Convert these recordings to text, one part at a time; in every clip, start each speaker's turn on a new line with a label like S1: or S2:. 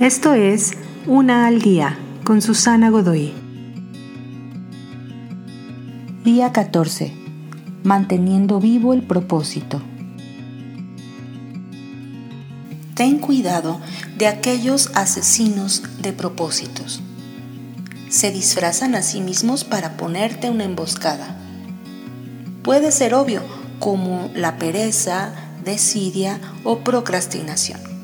S1: Esto es Una al Día con Susana Godoy.
S2: Día 14. Manteniendo vivo el propósito. Ten cuidado de aquellos asesinos de propósitos. Se disfrazan a sí mismos para ponerte una emboscada. Puede ser obvio, como la pereza, desidia o procrastinación.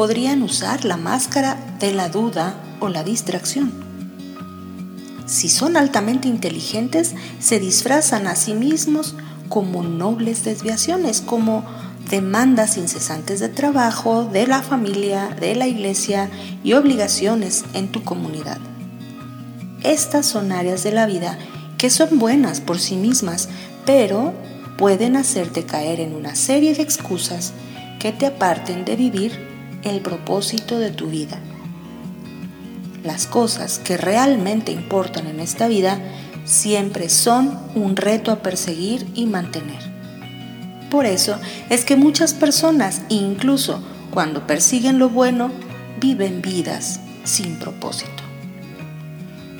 S2: Podrían usar la máscara de la duda o la distracción. Si son altamente inteligentes, se disfrazan a sí mismos como nobles desviaciones, como demandas incesantes de trabajo, de la familia, de la iglesia y obligaciones en tu comunidad. Estas son áreas de la vida que son buenas por sí mismas, pero pueden hacerte caer en una serie de excusas que te aparten de vivir el propósito de tu vida. Las cosas que realmente importan en esta vida siempre son un reto a perseguir y mantener. Por eso es que muchas personas, incluso cuando persiguen lo bueno, viven vidas sin propósito.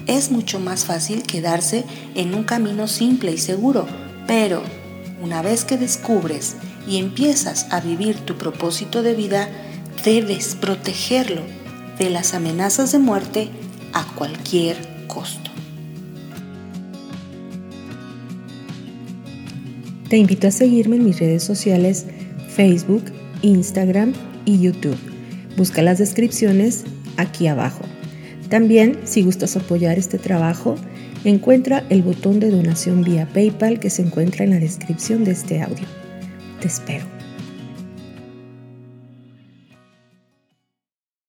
S2: Es mucho más fácil quedarse en un camino simple y seguro, pero una vez que descubres y empiezas a vivir tu propósito de vida, debes protegerlo de las amenazas de muerte a cualquier costo.
S1: Te invito a seguirme en mis redes sociales Facebook, Instagram y YouTube. Busca las descripciones aquí abajo. También, si gustas apoyar este trabajo, encuentra el botón de donación vía PayPal que se encuentra en la descripción de este audio. Te espero.